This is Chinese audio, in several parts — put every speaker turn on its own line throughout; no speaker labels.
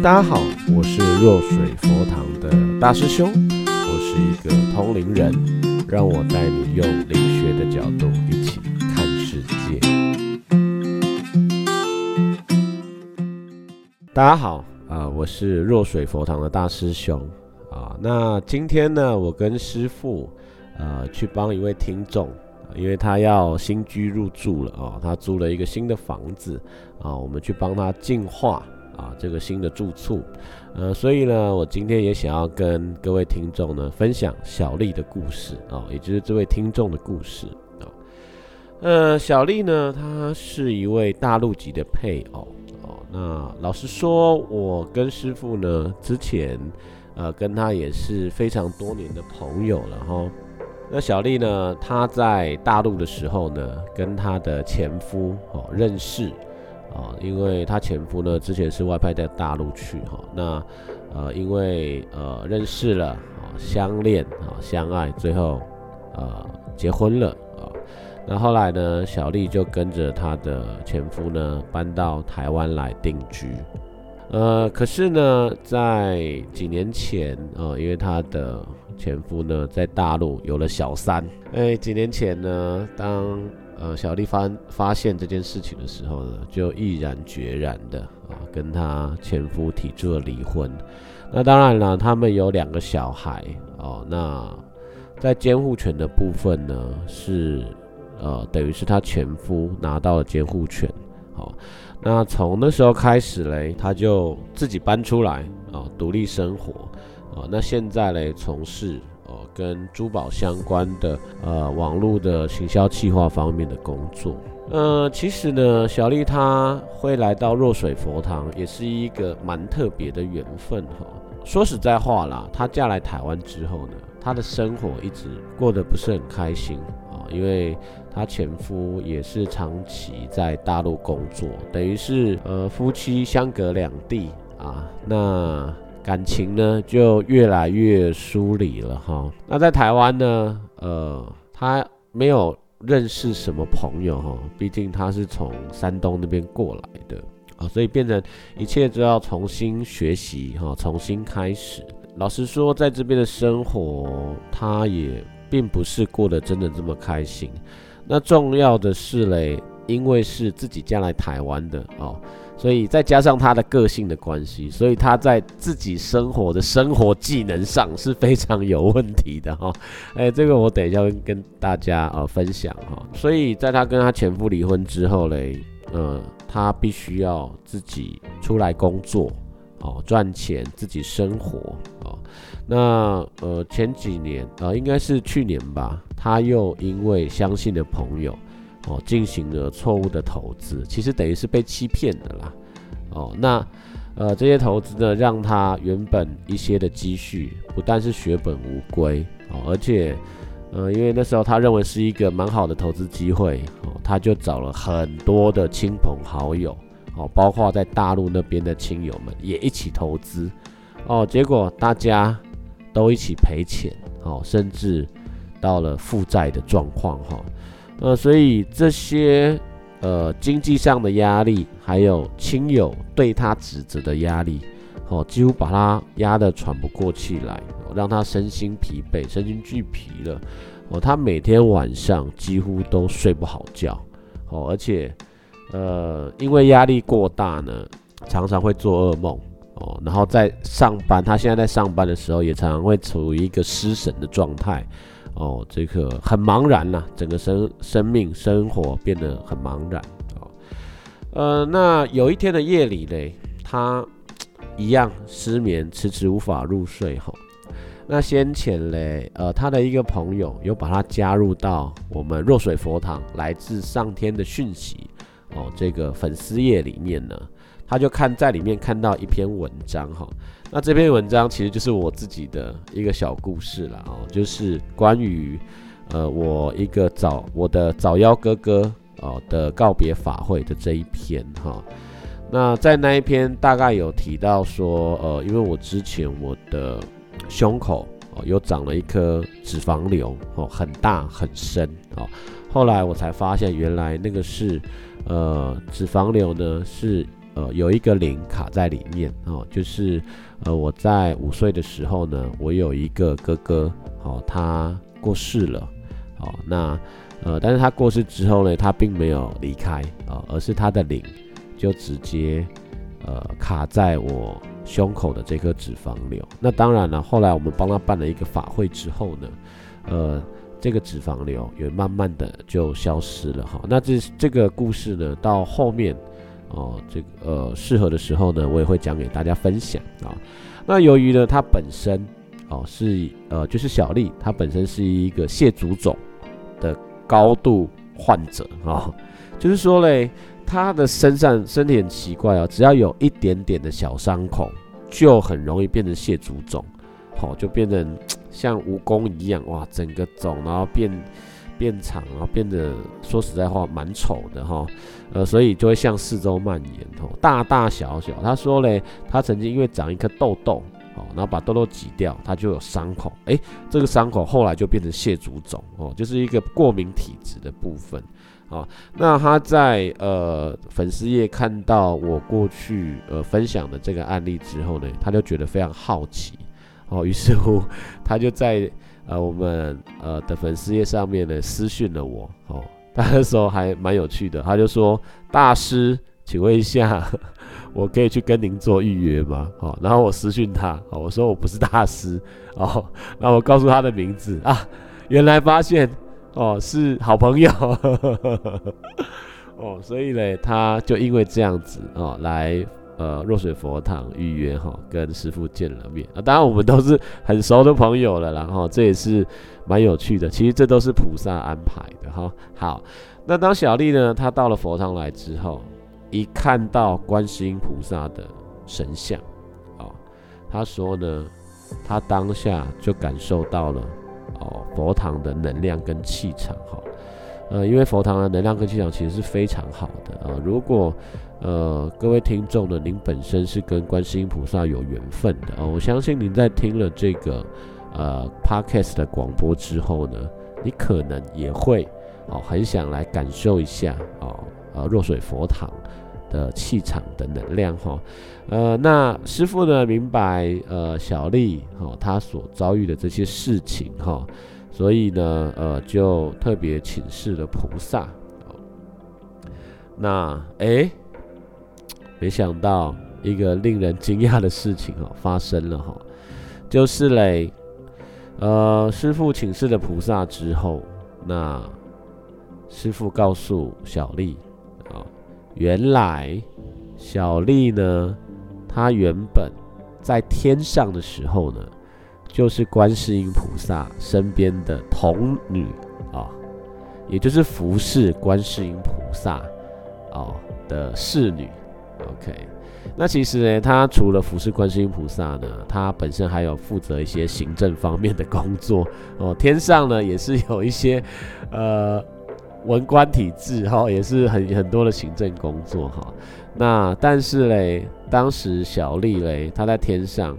大家好，我是若水佛堂的大师兄，我是一个通灵人，让我带你用灵学的角度一起看世界。大家好啊、我是若水佛堂的大师兄啊。那今天呢，我跟师傅呃去帮一位听众，因为他要新居入住了啊，他租了一个新的房子啊，我们去帮他净化。啊，这个新的住处，呃，所以呢，我今天也想要跟各位听众呢分享小丽的故事啊，也就是这位听众的故事啊。呃，小丽呢，她是一位大陆籍的配偶哦。那老实说，我跟师傅呢之前呃跟他也是非常多年的朋友了哈。那小丽呢，她在大陆的时候呢，跟她的前夫哦认识。啊，因为她前夫呢之前是外派在大陆去哈，那呃因为呃认识了啊相恋啊相爱，最后呃结婚了啊，那后来呢小丽就跟着她的前夫呢搬到台湾来定居，呃可是呢在几年前啊，因为她的前夫呢在大陆有了小三，哎几年前呢当。呃，小丽发发现这件事情的时候呢，就毅然决然的啊，跟她前夫提出了离婚。那当然了，他们有两个小孩哦。那在监护权的部分呢，是呃，等于是她前夫拿到了监护权。好，那从那时候开始嘞，她就自己搬出来啊，独立生活啊。那现在嘞，从事。跟珠宝相关的呃网络的行销企划方面的工作，呃，其实呢，小丽她会来到若水佛堂，也是一个蛮特别的缘分哈。说实在话啦，她嫁来台湾之后呢，她的生活一直过得不是很开心啊，因为她前夫也是长期在大陆工作，等于是呃夫妻相隔两地啊，那。感情呢就越来越疏离了哈。那在台湾呢，呃，他没有认识什么朋友哈，毕竟他是从山东那边过来的啊，所以变成一切都要重新学习哈，重新开始。老实说，在这边的生活，他也并不是过得真的这么开心。那重要的是嘞，因为是自己嫁来台湾的哦。所以再加上他的个性的关系，所以他在自己生活的生活技能上是非常有问题的哈。哎，这个我等一下会跟大家呃分享哈。所以在他跟他前夫离婚之后嘞，呃，他必须要自己出来工作哦，赚钱自己生活哦。那呃前几年呃应该是去年吧，他又因为相信的朋友。哦，进行了错误的投资，其实等于是被欺骗的啦。哦，那呃这些投资呢，让他原本一些的积蓄不但是血本无归哦，而且呃因为那时候他认为是一个蛮好的投资机会哦，他就找了很多的亲朋好友哦，包括在大陆那边的亲友们也一起投资哦，结果大家都一起赔钱哦，甚至到了负债的状况哈。呃，所以这些呃经济上的压力，还有亲友对他指责的压力，哦，几乎把他压得喘不过气来，让他身心疲惫、身心俱疲了。哦，他每天晚上几乎都睡不好觉。哦，而且呃，因为压力过大呢，常常会做噩梦。哦，然后在上班，他现在在上班的时候，也常常会处于一个失神的状态。哦，这个很茫然呐，整个生生命生活变得很茫然。哦，呃，那有一天的夜里嘞，他一样失眠，迟迟无法入睡。哈，那先前嘞，呃，他的一个朋友有把他加入到我们若水佛堂来自上天的讯息哦，这个粉丝页里面呢，他就看在里面看到一篇文章哈。那这篇文章其实就是我自己的一个小故事了哦，就是关于呃我一个早我的早夭哥哥哦的告别法会的这一篇哈。那在那一篇大概有提到说，呃，因为我之前我的胸口哦有长了一颗脂肪瘤哦，很大很深哦，后来我才发现原来那个是呃脂肪瘤呢是。呃有一个灵卡在里面哦，就是呃我在五岁的时候呢，我有一个哥哥哦，他过世了哦，那呃但是他过世之后呢，他并没有离开啊，而是他的灵就直接呃卡在我胸口的这颗脂肪瘤。那当然了，后来我们帮他办了一个法会之后呢，呃。这个脂肪瘤也慢慢的就消失了哈。那这这个故事呢，到后面哦，这个呃适合的时候呢，我也会讲给大家分享啊。那由于呢，它本身哦是呃就是小丽，她本身是一个蟹足肿的高度患者啊，就是说嘞，她的身上身体很奇怪啊，只要有一点点的小伤口，就很容易变成蟹足肿，好就变成。像蜈蚣一样哇，整个肿，然后变变长，然后变得说实在话蛮丑的哈，呃，所以就会向四周蔓延哦，大大小小。他说嘞，他曾经因为长一颗痘痘哦，然后把痘痘挤掉，他就有伤口，诶，这个伤口后来就变成蟹足肿哦，就是一个过敏体质的部分哦。那他在呃粉丝页看到我过去呃分享的这个案例之后呢，他就觉得非常好奇。哦，于是乎，他就在呃我们呃的粉丝页上面呢私讯了我。哦，他那时候还蛮有趣的，他就说：“大师，请问一下，我可以去跟您做预约吗？”哦，然后我私讯他，哦，我说我不是大师，哦，然后我告诉他的名字啊，原来发现哦是好朋友，哦，所以呢，他就因为这样子哦来。呃，若水佛堂预约哈，跟师傅见了面啊。当然，我们都是很熟的朋友了，然后这也是蛮有趣的。其实这都是菩萨安排的哈。好，那当小丽呢，她到了佛堂来之后，一看到观世音菩萨的神像啊，她说呢，她当下就感受到了哦，佛堂的能量跟气场哈。呃，因为佛堂的能量跟气场其实是非常好的啊。如果呃，各位听众呢，您本身是跟观世音菩萨有缘分的哦。我相信您在听了这个呃 podcast 的广播之后呢，你可能也会哦，很想来感受一下哦，呃，若水佛堂的气场的能量哈。呃，那师傅呢，明白呃小丽哈她所遭遇的这些事情哈，所以呢，呃，就特别请示了菩萨。那哎。没想到一个令人惊讶的事情哦发生了哈，就是嘞，呃，师傅请示了菩萨之后，那师傅告诉小丽啊，原来小丽呢，她原本在天上的时候呢，就是观世音菩萨身边的童女啊，也就是服侍观世音菩萨哦的侍女。OK，那其实呢，他除了服侍观世音菩萨呢，他本身还有负责一些行政方面的工作哦。天上呢也是有一些呃文官体制哈，也是很很多的行政工作哈。那但是嘞，当时小丽嘞，她在天上，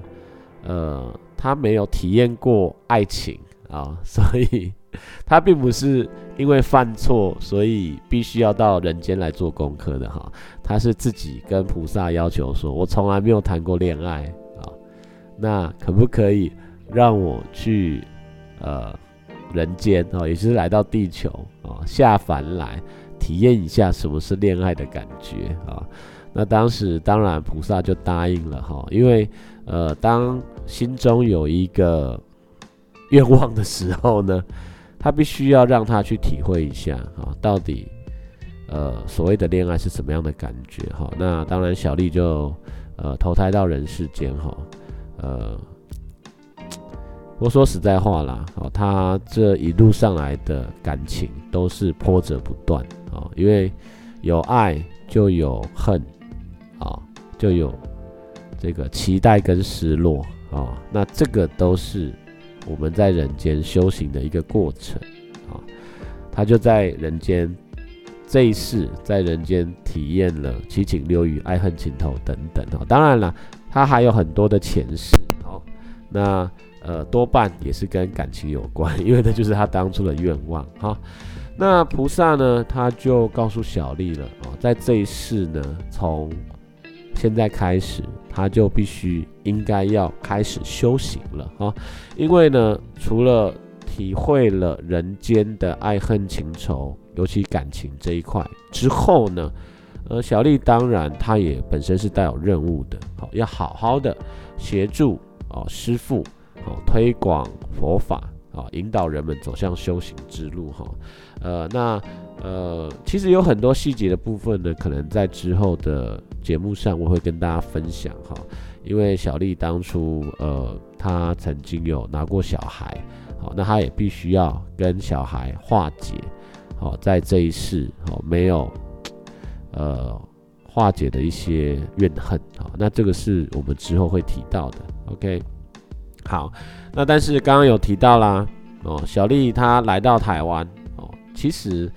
呃，她没有体验过爱情啊，所以。他并不是因为犯错，所以必须要到人间来做功课的哈。他是自己跟菩萨要求说：“我从来没有谈过恋爱啊，那可不可以让我去呃人间啊，也就是来到地球啊，下凡来体验一下什么是恋爱的感觉啊？”那当时当然菩萨就答应了哈，因为呃，当心中有一个愿望的时候呢。他必须要让他去体会一下啊，到底呃所谓的恋爱是什么样的感觉哈？那当然小丽就呃投胎到人世间哈，呃，我说实在话啦，哦，他这一路上来的感情都是波折不断啊，因为有爱就有恨啊，就有这个期待跟失落啊，那这个都是。我们在人间修行的一个过程啊，他就在人间这一世，在人间体验了七情六欲、爱恨情仇等等啊。当然了，他还有很多的前世哦。那呃，多半也是跟感情有关，因为这就是他当初的愿望哈。那菩萨呢，他就告诉小丽了啊，在这一世呢，从现在开始，他就必须应该要开始修行了啊，因为呢，除了体会了人间的爱恨情仇，尤其感情这一块之后呢，呃，小丽当然她也本身是带有任务的，好，要好好的协助啊师傅，好推广佛法啊，引导人们走向修行之路哈，呃，那。呃，其实有很多细节的部分呢，可能在之后的节目上我会跟大家分享哈。因为小丽当初呃，她曾经有拿过小孩，好，那她也必须要跟小孩化解，好，在这一世好没有呃化解的一些怨恨，好，那这个是我们之后会提到的。OK，好，那但是刚刚有提到啦，哦，小丽她来到台湾哦，其实。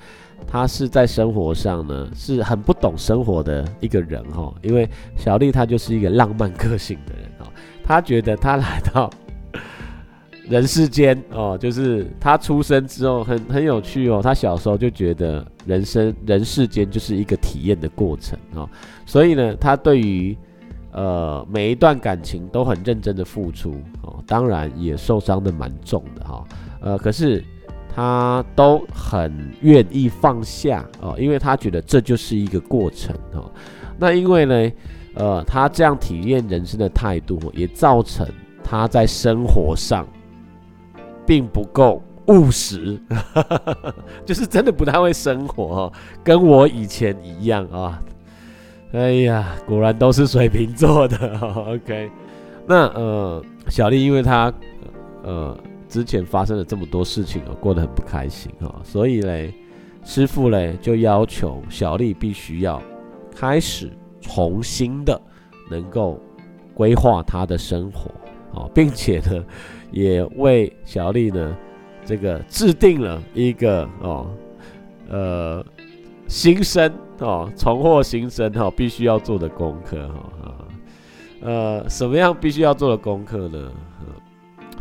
他是在生活上呢，是很不懂生活的一个人哈，因为小丽她就是一个浪漫个性的人哦，她觉得她来到 人世间哦，就是她出生之后很很有趣哦，她小时候就觉得人生人世间就是一个体验的过程哦，所以呢，她对于呃每一段感情都很认真的付出哦，当然也受伤的蛮重的哈，呃，可是。他都很愿意放下哦，因为他觉得这就是一个过程哦。那因为呢，呃，他这样体验人生的态度，也造成他在生活上并不够务实，就是真的不太会生活哦，跟我以前一样啊。哎呀，果然都是水瓶座的。OK，那呃，小丽因为她呃。之前发生了这么多事情哦，过得很不开心哈，所以嘞，师傅嘞就要求小丽必须要开始重新的能够规划她的生活哦，并且呢，也为小丽呢这个制定了一个哦呃新生哦重获新生哈必须要做的功课哈呃什么样必须要做的功课呢？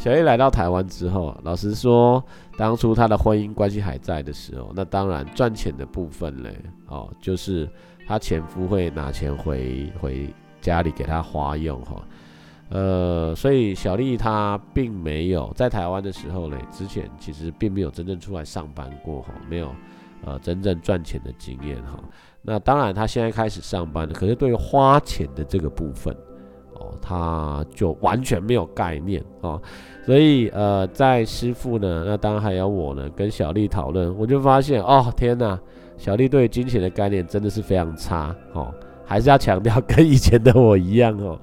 小叶来到台湾之后，老实说，当初他的婚姻关系还在的时候，那当然赚钱的部分嘞，哦，就是他前夫会拿钱回回家里给他花用哈，呃，所以小丽她并没有在台湾的时候嘞，之前其实并没有真正出来上班过哈，没有呃真正赚钱的经验哈，那当然他现在开始上班，可是对于花钱的这个部分。他就完全没有概念啊，所以呃，在师傅呢，那当然还有我呢，跟小丽讨论，我就发现哦，天哪，小丽对金钱的概念真的是非常差哦，还是要强调跟以前的我一样哦，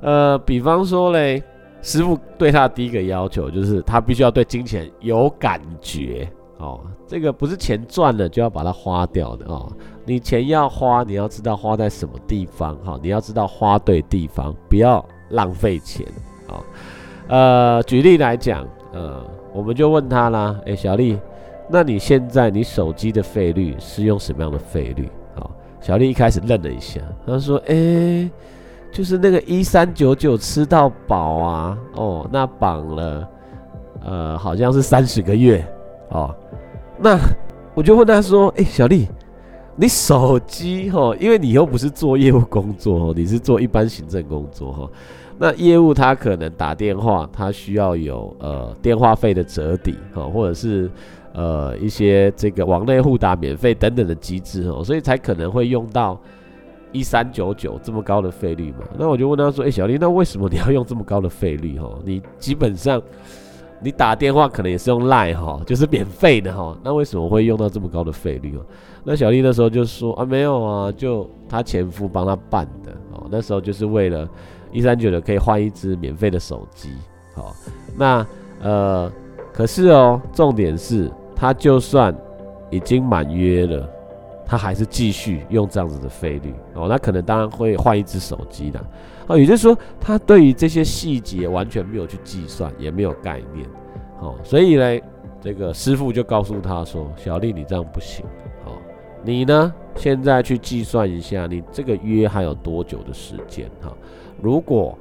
呃，比方说嘞，师傅对他的第一个要求就是他必须要对金钱有感觉哦，这个不是钱赚了就要把它花掉的哦。你钱要花，你要知道花在什么地方哈，你要知道花对地方，不要浪费钱啊。呃，举例来讲，呃，我们就问他啦，哎，小丽，那你现在你手机的费率是用什么样的费率？哦，小丽一开始愣了一下，她说，哎，就是那个一三九九吃到饱啊，哦，那绑了，呃，好像是三十个月哦。那我就问他说，哎，小丽。你手机哈，因为你又不是做业务工作哦，你是做一般行政工作哈。那业务他可能打电话，他需要有呃电话费的折抵哈，或者是呃一些这个网内互打免费等等的机制哦，所以才可能会用到一三九九这么高的费率嘛。那我就问他说：“哎，小丽，那为什么你要用这么高的费率哈？你基本上你打电话可能也是用 Line 哈，就是免费的哈，那为什么会用到这么高的费率哦？”那小丽那时候就说啊，没有啊，就她前夫帮她办的哦。那时候就是为了一三九的可以换一只免费的手机，好，那呃，可是哦，重点是她就算已经满约了，她还是继续用这样子的费率哦。那可能当然会换一只手机的啊，也就是说，他对于这些细节完全没有去计算，也没有概念，哦，所以呢，这个师傅就告诉他说，小丽你这样不行。哦你呢？现在去计算一下，你这个约还有多久的时间？哈，如果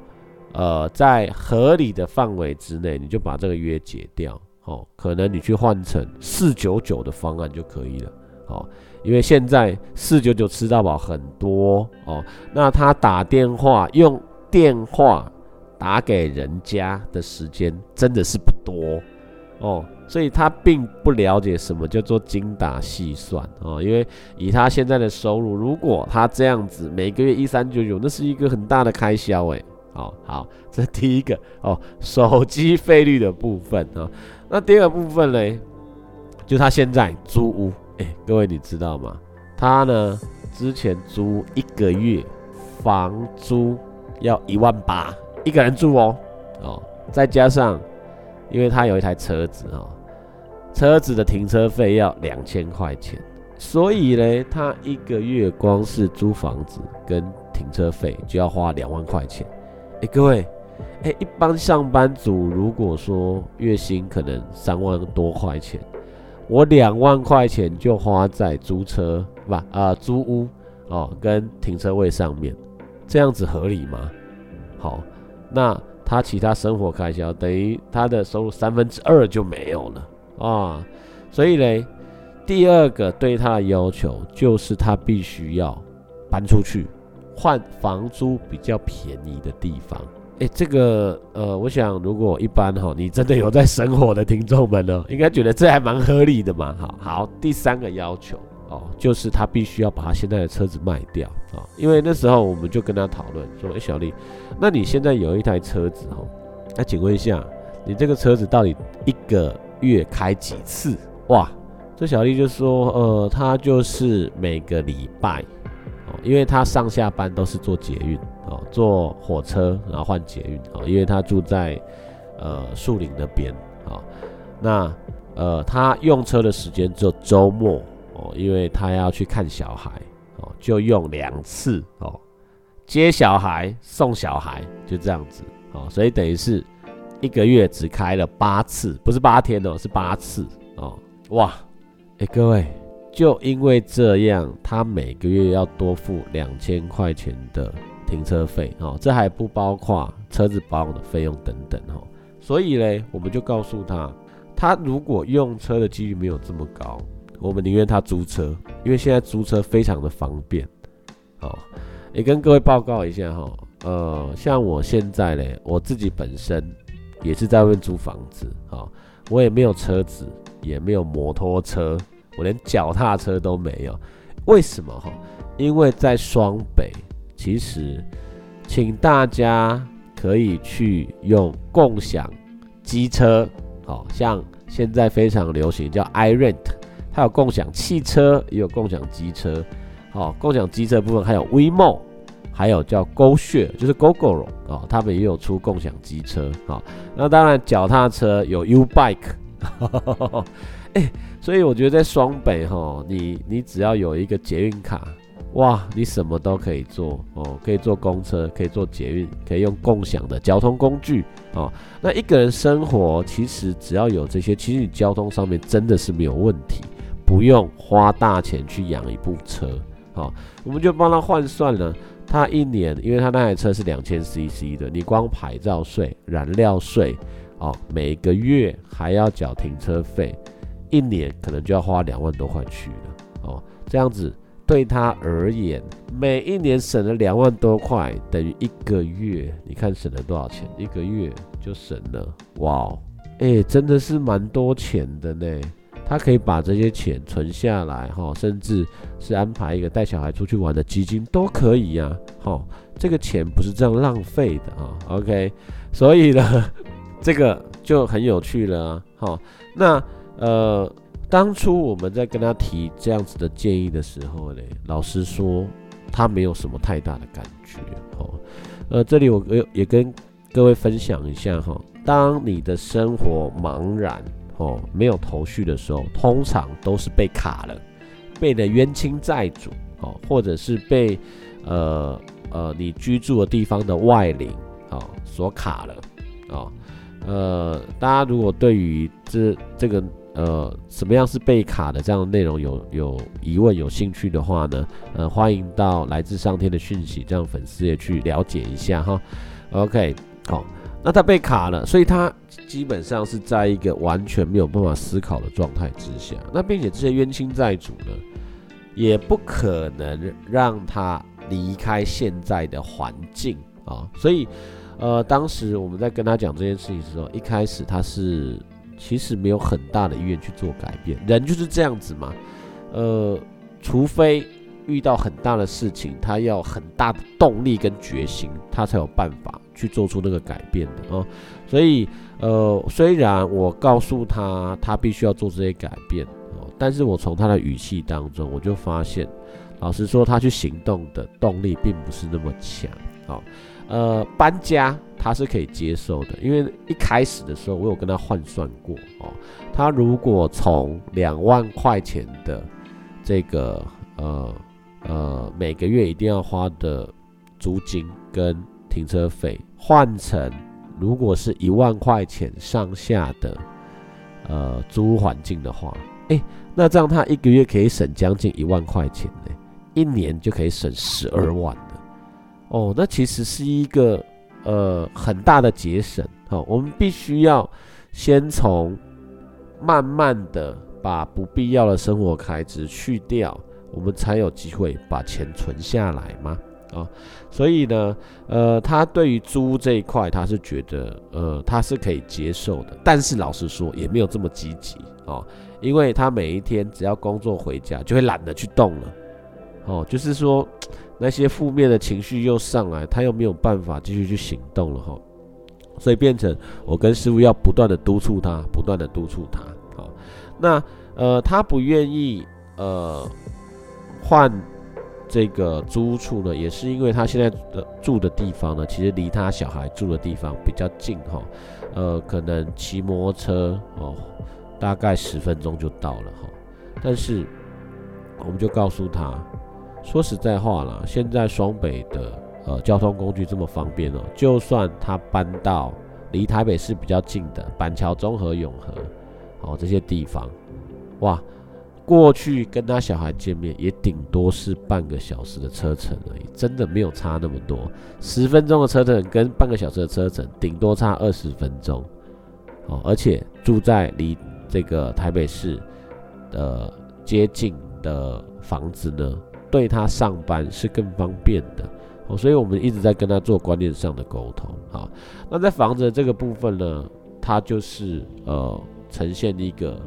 呃在合理的范围之内，你就把这个约解掉。哦，可能你去换成四九九的方案就可以了。哦，因为现在四九九吃到饱很多哦，那他打电话用电话打给人家的时间真的是不多哦，所以他并不了解什么叫做精打细算哦，因为以他现在的收入，如果他这样子每个月一三九九，那是一个很大的开销诶。哦好，这第一个哦，手机费率的部分啊。那第二个部分呢，就他现在租屋，哎，各位你知道吗？他呢之前租一个月房租要一万八，一个人住哦，哦，再加上因为他有一台车子啊，车子的停车费要两千块钱，所以呢，他一个月光是租房子跟停车费就要花两万块钱。哎，各位，哎，一般上班族如果说月薪可能三万多块钱，我两万块钱就花在租车不啊租屋哦跟停车位上面，这样子合理吗？好，那他其他生活开销等于他的收入三分之二就没有了啊，所以嘞，第二个对他的要求就是他必须要搬出去。换房租比较便宜的地方，哎，这个呃，我想如果一般哈，你真的有在生活的听众们呢，应该觉得这还蛮合理的嘛。好，好，第三个要求哦，就是他必须要把他现在的车子卖掉啊，因为那时候我们就跟他讨论说，哎，小丽，那你现在有一台车子哦，那请问一下，你这个车子到底一个月开几次？哇，这小丽就说，呃，他就是每个礼拜哦。因为他上下班都是坐捷运哦，坐火车然后换捷运哦，因为他住在呃树林那边啊，那呃他用车的时间只有周末哦，因为他要去看小孩哦，就用两次哦，接小孩送小孩就这样子哦，所以等于是一个月只开了八次，不是八天哦，是八次哦，哇，哎各位。就因为这样，他每个月要多付两千块钱的停车费哦，这还不包括车子保养的费用等等哦。所以嘞，我们就告诉他，他如果用车的几率没有这么高，我们宁愿他租车，因为现在租车非常的方便。哦，也跟各位报告一下哈，呃，像我现在嘞，我自己本身也是在外面租房子啊，我也没有车子，也没有摩托车。我连脚踏车都没有，为什么哈？因为在双北，其实，请大家可以去用共享机车，好像现在非常流行叫 iRent，它有共享汽车，也有共享机车，好，共享机车部分还有 WeMo，还有叫 GoShare，就是 GoGo 哦，他们也有出共享机车，好，那当然脚踏车有 Ubike，哎。所以我觉得在双北哈，你你只要有一个捷运卡，哇，你什么都可以做哦，可以坐公车，可以坐捷运，可以用共享的交通工具哦。那一个人生活其实只要有这些，其实你交通上面真的是没有问题，不用花大钱去养一部车。好，我们就帮他换算了，他一年，因为他那台车是两千 CC 的，你光牌照税、燃料税哦，每个月还要缴停车费。一年可能就要花两万多块去了哦，这样子对他而言，每一年省了两万多块，等于一个月，你看省了多少钱？一个月就省了，哇，哎，真的是蛮多钱的呢。他可以把这些钱存下来哈，甚至是安排一个带小孩出去玩的基金都可以呀。哈，这个钱不是这样浪费的啊。OK，所以呢，这个就很有趣了啊。好，那。呃，当初我们在跟他提这样子的建议的时候呢，老实说，他没有什么太大的感觉。哦，呃，这里我也也跟各位分享一下哈，当你的生活茫然哦，没有头绪的时候，通常都是被卡了，被的冤亲债主哦，或者是被呃呃你居住的地方的外邻哦所卡了啊。呃，大家如果对于这这个。呃，什么样是被卡的这样的内容有有疑问有兴趣的话呢？呃，欢迎到来自上天的讯息这样粉丝也去了解一下哈。OK，好，那他被卡了，所以他基本上是在一个完全没有办法思考的状态之下。那并且这些冤亲债主呢，也不可能让他离开现在的环境啊。所以，呃，当时我们在跟他讲这件事情的时候，一开始他是其实没有很大的意愿去做改变。人就是这样子嘛，呃，除非遇到很大的事情，他要很大的动力跟决心，他才有办法去做出那个改变的啊。所以，呃，虽然我告诉他他必须要做这些改变哦。但是我从他的语气当中，我就发现，老实说，他去行动的动力并不是那么强。好，呃，搬家他是可以接受的，因为一开始的时候我有跟他换算过哦，他如果从两万块钱的这个呃呃每个月一定要花的租金跟停车费，换成如果是一万块钱上下的呃租屋环境的话，哎。那这样他一个月可以省将近一万块钱呢，一年就可以省十二万。哦，那其实是一个呃很大的节省。好，我们必须要先从慢慢的把不必要的生活开支去掉，我们才有机会把钱存下来嘛。啊，所以呢，呃，他对于租这一块，他是觉得呃他是可以接受的，但是老实说也没有这么积极啊。因为他每一天只要工作回家，就会懒得去动了，哦，就是说那些负面的情绪又上来，他又没有办法继续去行动了哈，所以变成我跟师傅要不断的督促他，不断的督促他，好，那呃他不愿意呃换这个租处呢，也是因为他现在的住的地方呢，其实离他小孩住的地方比较近哈，呃，可能骑摩托车哦。大概十分钟就到了哈，但是我们就告诉他，说实在话了，现在双北的呃交通工具这么方便哦，就算他搬到离台北市比较近的板桥、中和、永和，哦这些地方，哇，过去跟他小孩见面也顶多是半个小时的车程而已，真的没有差那么多，十分钟的车程跟半个小时的车程，顶多差二十分钟，哦，而且住在离这个台北市的接近的房子呢，对他上班是更方便的哦，所以我们一直在跟他做观念上的沟通啊。那在房子这个部分呢，他就是呃呈现一个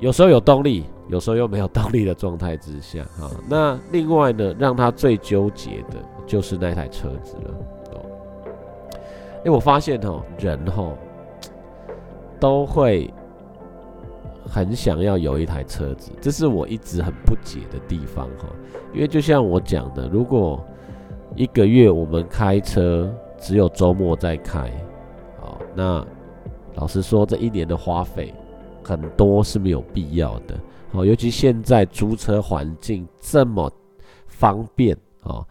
有时候有动力，有时候又没有动力的状态之下啊。那另外呢，让他最纠结的就是那台车子了哦。哎，我发现哦，人哦。都会很想要有一台车子，这是我一直很不解的地方哈。因为就像我讲的，如果一个月我们开车只有周末在开，好，那老实说，这一年的花费很多是没有必要的。好，尤其现在租车环境这么方便啊，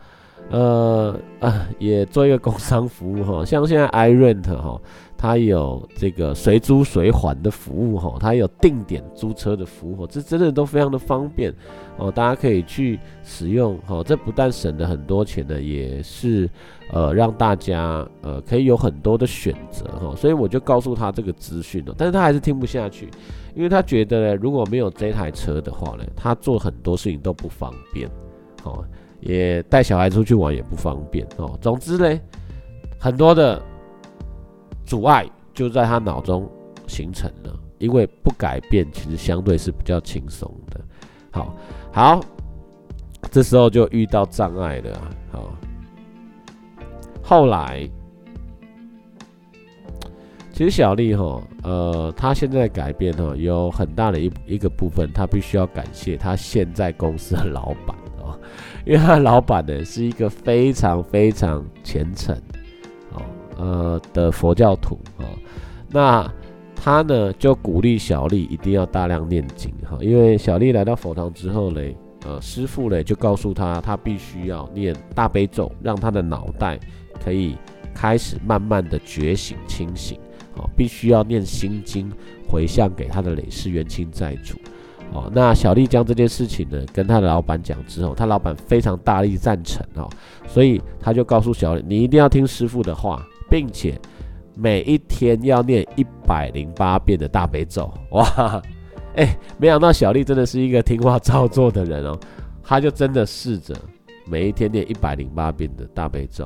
呃啊，也做一个工商服务哈，像现在 iRent 哈。它有这个随租随还的服务哈，它有定点租车的服务，这真的都非常的方便哦，大家可以去使用哈。这不但省了很多钱呢，也是呃让大家呃可以有很多的选择哈。所以我就告诉他这个资讯了，但是他还是听不下去，因为他觉得呢，如果没有这台车的话呢，他做很多事情都不方便哦，也带小孩出去玩也不方便哦。总之呢，很多的。阻碍就在他脑中形成了，因为不改变，其实相对是比较轻松的。好，好，这时候就遇到障碍了。好，后来其实小丽哈，呃，她现在改变哈，有很大的一一个部分，她必须要感谢她现在公司的老板哦，因为她老板呢是一个非常非常虔诚。的佛教徒啊，那他呢就鼓励小丽一定要大量念经哈，因为小丽来到佛堂之后嘞，呃师傅嘞就告诉他，他必须要念大悲咒，让他的脑袋可以开始慢慢的觉醒清醒，哦，必须要念心经回向给他的累世冤亲债主。哦，那小丽将这件事情呢跟他的老板讲之后，他老板非常大力赞成哦，所以他就告诉小丽，你一定要听师傅的话。并且每一天要念一百零八遍的大悲咒，哇！哎，没想到小丽真的是一个听话照做的人哦，她就真的试着每一天念一百零八遍的大悲咒。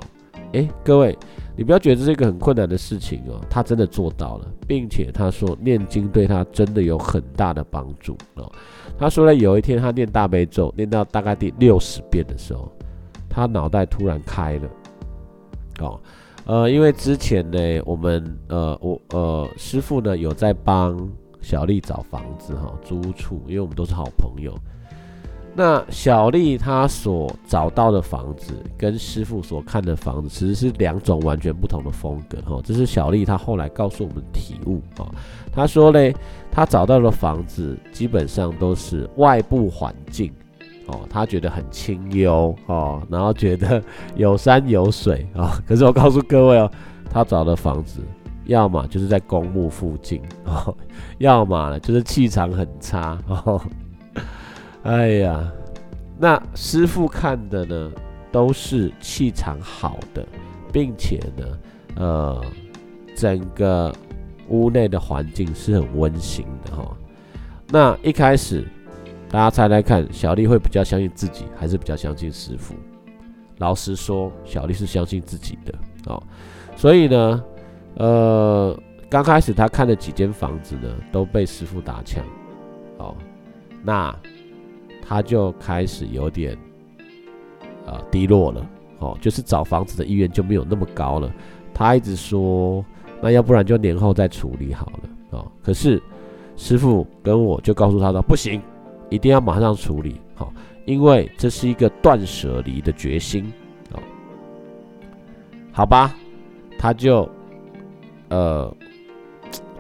哎，各位，你不要觉得这是一个很困难的事情哦，她真的做到了，并且她说念经对她真的有很大的帮助哦。她说了，有一天她念大悲咒念到大概第六十遍的时候，她脑袋突然开了。哦，呃，因为之前呢，我们呃，我呃，师傅呢有在帮小丽找房子哈，租处，因为我们都是好朋友。那小丽她所找到的房子跟师傅所看的房子其实是两种完全不同的风格哈，这是小丽她后来告诉我们体悟啊。她说嘞，她找到的房子基本上都是外部环境。哦，他觉得很清幽哦，然后觉得有山有水啊。可是我告诉各位哦，他找的房子，要么就是在公墓附近哦，要么呢就是气场很差哦。哎呀，那师傅看的呢，都是气场好的，并且呢，呃，整个屋内的环境是很温馨的哈。那一开始。大家猜猜看，小丽会比较相信自己，还是比较相信师傅？老实说，小丽是相信自己的哦。所以呢，呃，刚开始她看了几间房子呢，都被师傅打枪哦。那他就开始有点呃低落了哦，就是找房子的意愿就没有那么高了。他一直说，那要不然就年后再处理好了哦。可是师傅跟我就告诉他说，不行。一定要马上处理好，因为这是一个断舍离的决心哦。好吧，他就呃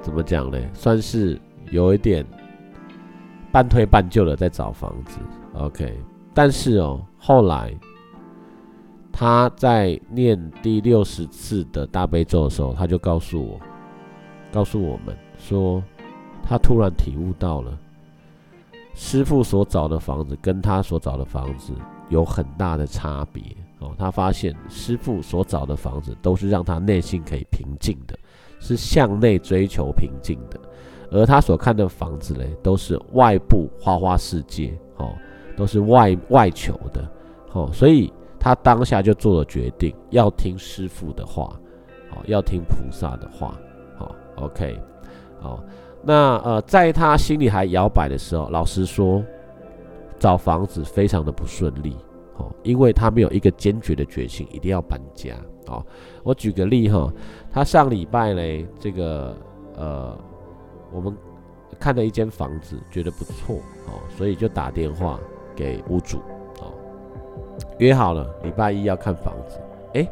怎么讲呢？算是有一点半推半就的在找房子。OK，但是哦，后来他在念第六十次的大悲咒的时候，他就告诉我，告诉我们说，他突然体悟到了。师傅所找的房子跟他所找的房子有很大的差别哦。他发现师傅所找的房子都是让他内心可以平静的，是向内追求平静的；而他所看的房子嘞，都是外部花花世界哦，都是外外求的哦。所以他当下就做了决定，要听师傅的话，哦，要听菩萨的话，好，OK，哦。那呃，在他心里还摇摆的时候，老实说，找房子非常的不顺利哦，因为他没有一个坚决的决心，一定要搬家哦。我举个例哈，他上礼拜嘞，这个呃，我们看了一间房子，觉得不错哦，所以就打电话给屋主哦，约好了礼拜一要看房子，哎，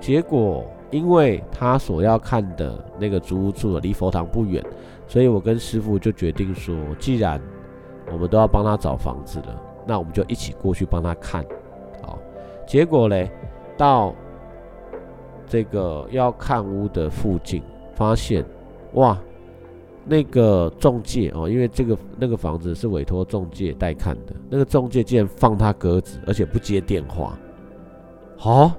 结果因为他所要看的那个租屋处离佛堂不远。所以我跟师傅就决定说，既然我们都要帮他找房子了，那我们就一起过去帮他看。好，结果嘞，到这个要看屋的附近，发现哇，那个中介哦，因为这个那个房子是委托中介代看的，那个中介竟然放他鸽子，而且不接电话。好，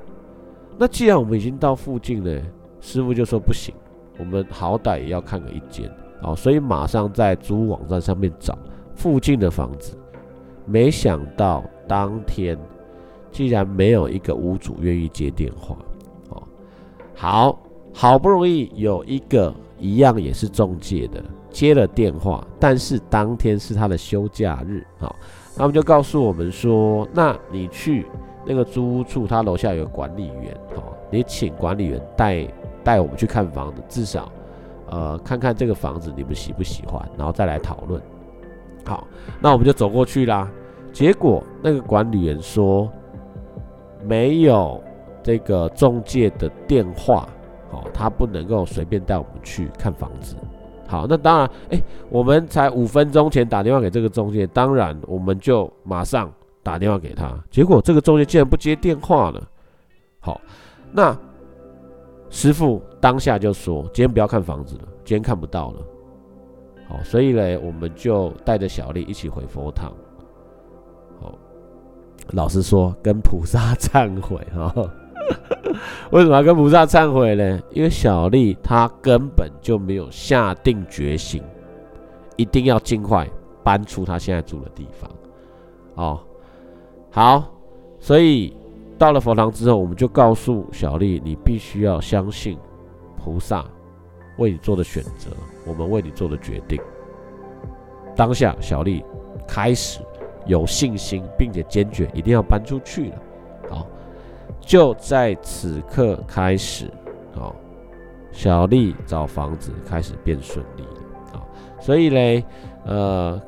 那既然我们已经到附近了，师傅就说不行，我们好歹也要看个一间。哦，所以马上在租屋网站上面找附近的房子，没想到当天竟然没有一个屋主愿意接电话。哦，好好不容易有一个一样也是中介的接了电话，但是当天是他的休假日，好，他们就告诉我们说，那你去那个租屋处，他楼下有管理员，哦，你请管理员带带我们去看房子，至少。呃，看看这个房子你们喜不喜欢，然后再来讨论。好，那我们就走过去啦。结果那个管理员说没有这个中介的电话，好，他不能够随便带我们去看房子。好，那当然，哎，我们才五分钟前打电话给这个中介，当然我们就马上打电话给他。结果这个中介竟然不接电话了。好，那。师傅当下就说：“今天不要看房子了，今天看不到了。”好，所以呢，我们就带着小丽一起回佛堂。好，老实说，跟菩萨忏悔哈。为什么要跟菩萨忏悔呢？因为小丽她根本就没有下定决心，一定要尽快搬出她现在住的地方。哦，好，所以到了佛堂之后，我们就告诉小丽，你必须要相信菩萨为你做的选择，我们为你做的决定。当下，小丽开始有信心，并且坚决，一定要搬出去了。好，就在此刻开始，好，小丽找房子开始变顺利了。啊，所以嘞，呃，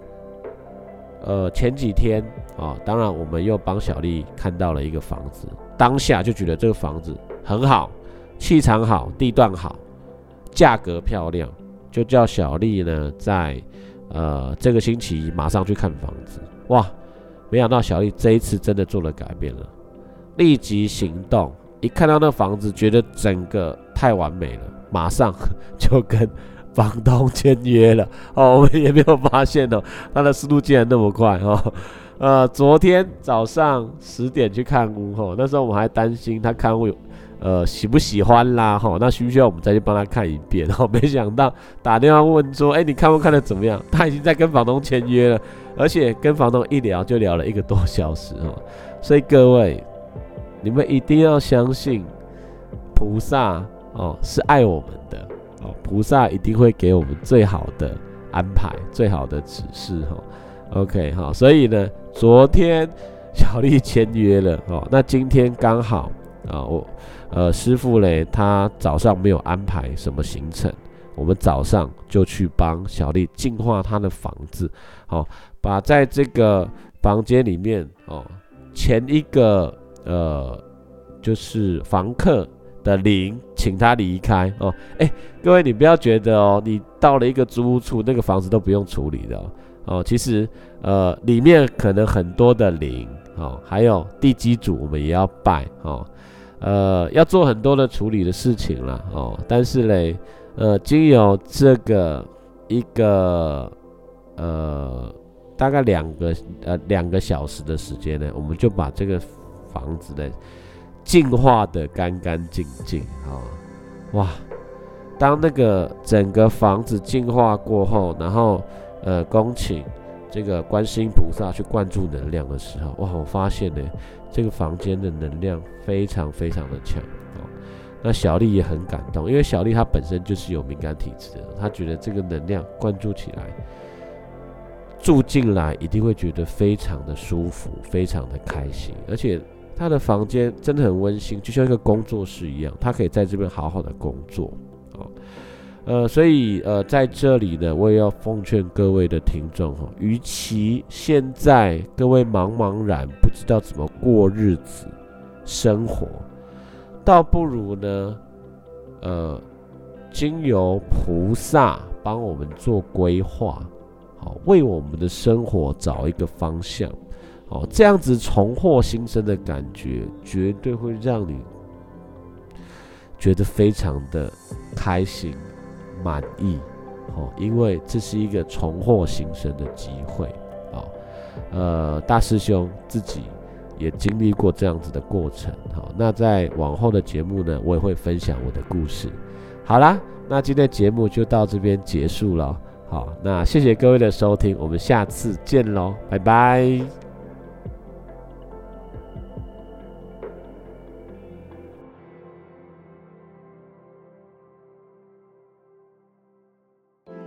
呃，前几天啊，当然我们又帮小丽看到了一个房子，当下就觉得这个房子很好，气场好，地段好，价格漂亮，就叫小丽呢在。呃，这个星期马上去看房子，哇！没想到小丽这一次真的做了改变了，立即行动。一看到那房子，觉得整个太完美了，马上 就跟房东签约了。哦，我们也没有发现哦，他的速度竟然那么快哦。呃，昨天早上十点去看屋后，那时候我们还担心他看屋有。呃，喜不喜欢啦？哈，那需不需要我们再去帮他看一遍？然后没想到打电话问说，哎，你看不看的怎么样？他已经在跟房东签约了，而且跟房东一聊就聊了一个多小时哦。所以各位，你们一定要相信菩萨哦，是爱我们的哦，菩萨一定会给我们最好的安排、最好的指示哈。OK，好，所以呢，昨天 小丽签约了哦，那今天刚好啊，我。呃，师傅嘞，他早上没有安排什么行程，我们早上就去帮小丽净化她的房子，好，把在这个房间里面哦，前一个呃，就是房客的灵，请他离开哦。哎，各位你不要觉得哦，你到了一个租屋处，那个房子都不用处理的哦。哦其实呃，里面可能很多的灵哦，还有地基组，我们也要拜哦。呃，要做很多的处理的事情了哦，但是嘞，呃，经由这个一个呃大概两个呃两个小时的时间呢，我们就把这个房子呢净化的干干净净啊，哇！当那个整个房子净化过后，然后呃恭请这个观世音菩萨去灌注能量的时候，哇！我发现呢。这个房间的能量非常非常的强哦，那小丽也很感动，因为小丽她本身就是有敏感体质的，她觉得这个能量灌注起来，住进来一定会觉得非常的舒服，非常的开心，而且她的房间真的很温馨，就像一个工作室一样，她可以在这边好好的工作哦。呃，所以呃，在这里呢，我也要奉劝各位的听众哈，与其现在各位茫茫然不知道怎么过日子、生活，倒不如呢，呃，经由菩萨帮我们做规划，好，为我们的生活找一个方向，哦，这样子重获新生的感觉，绝对会让你觉得非常的开心。满意，哦，因为这是一个重获新生的机会，啊，呃，大师兄自己也经历过这样子的过程，好，那在往后的节目呢，我也会分享我的故事。好啦，那今天节目就到这边结束了，好，那谢谢各位的收听，我们下次见喽，拜拜。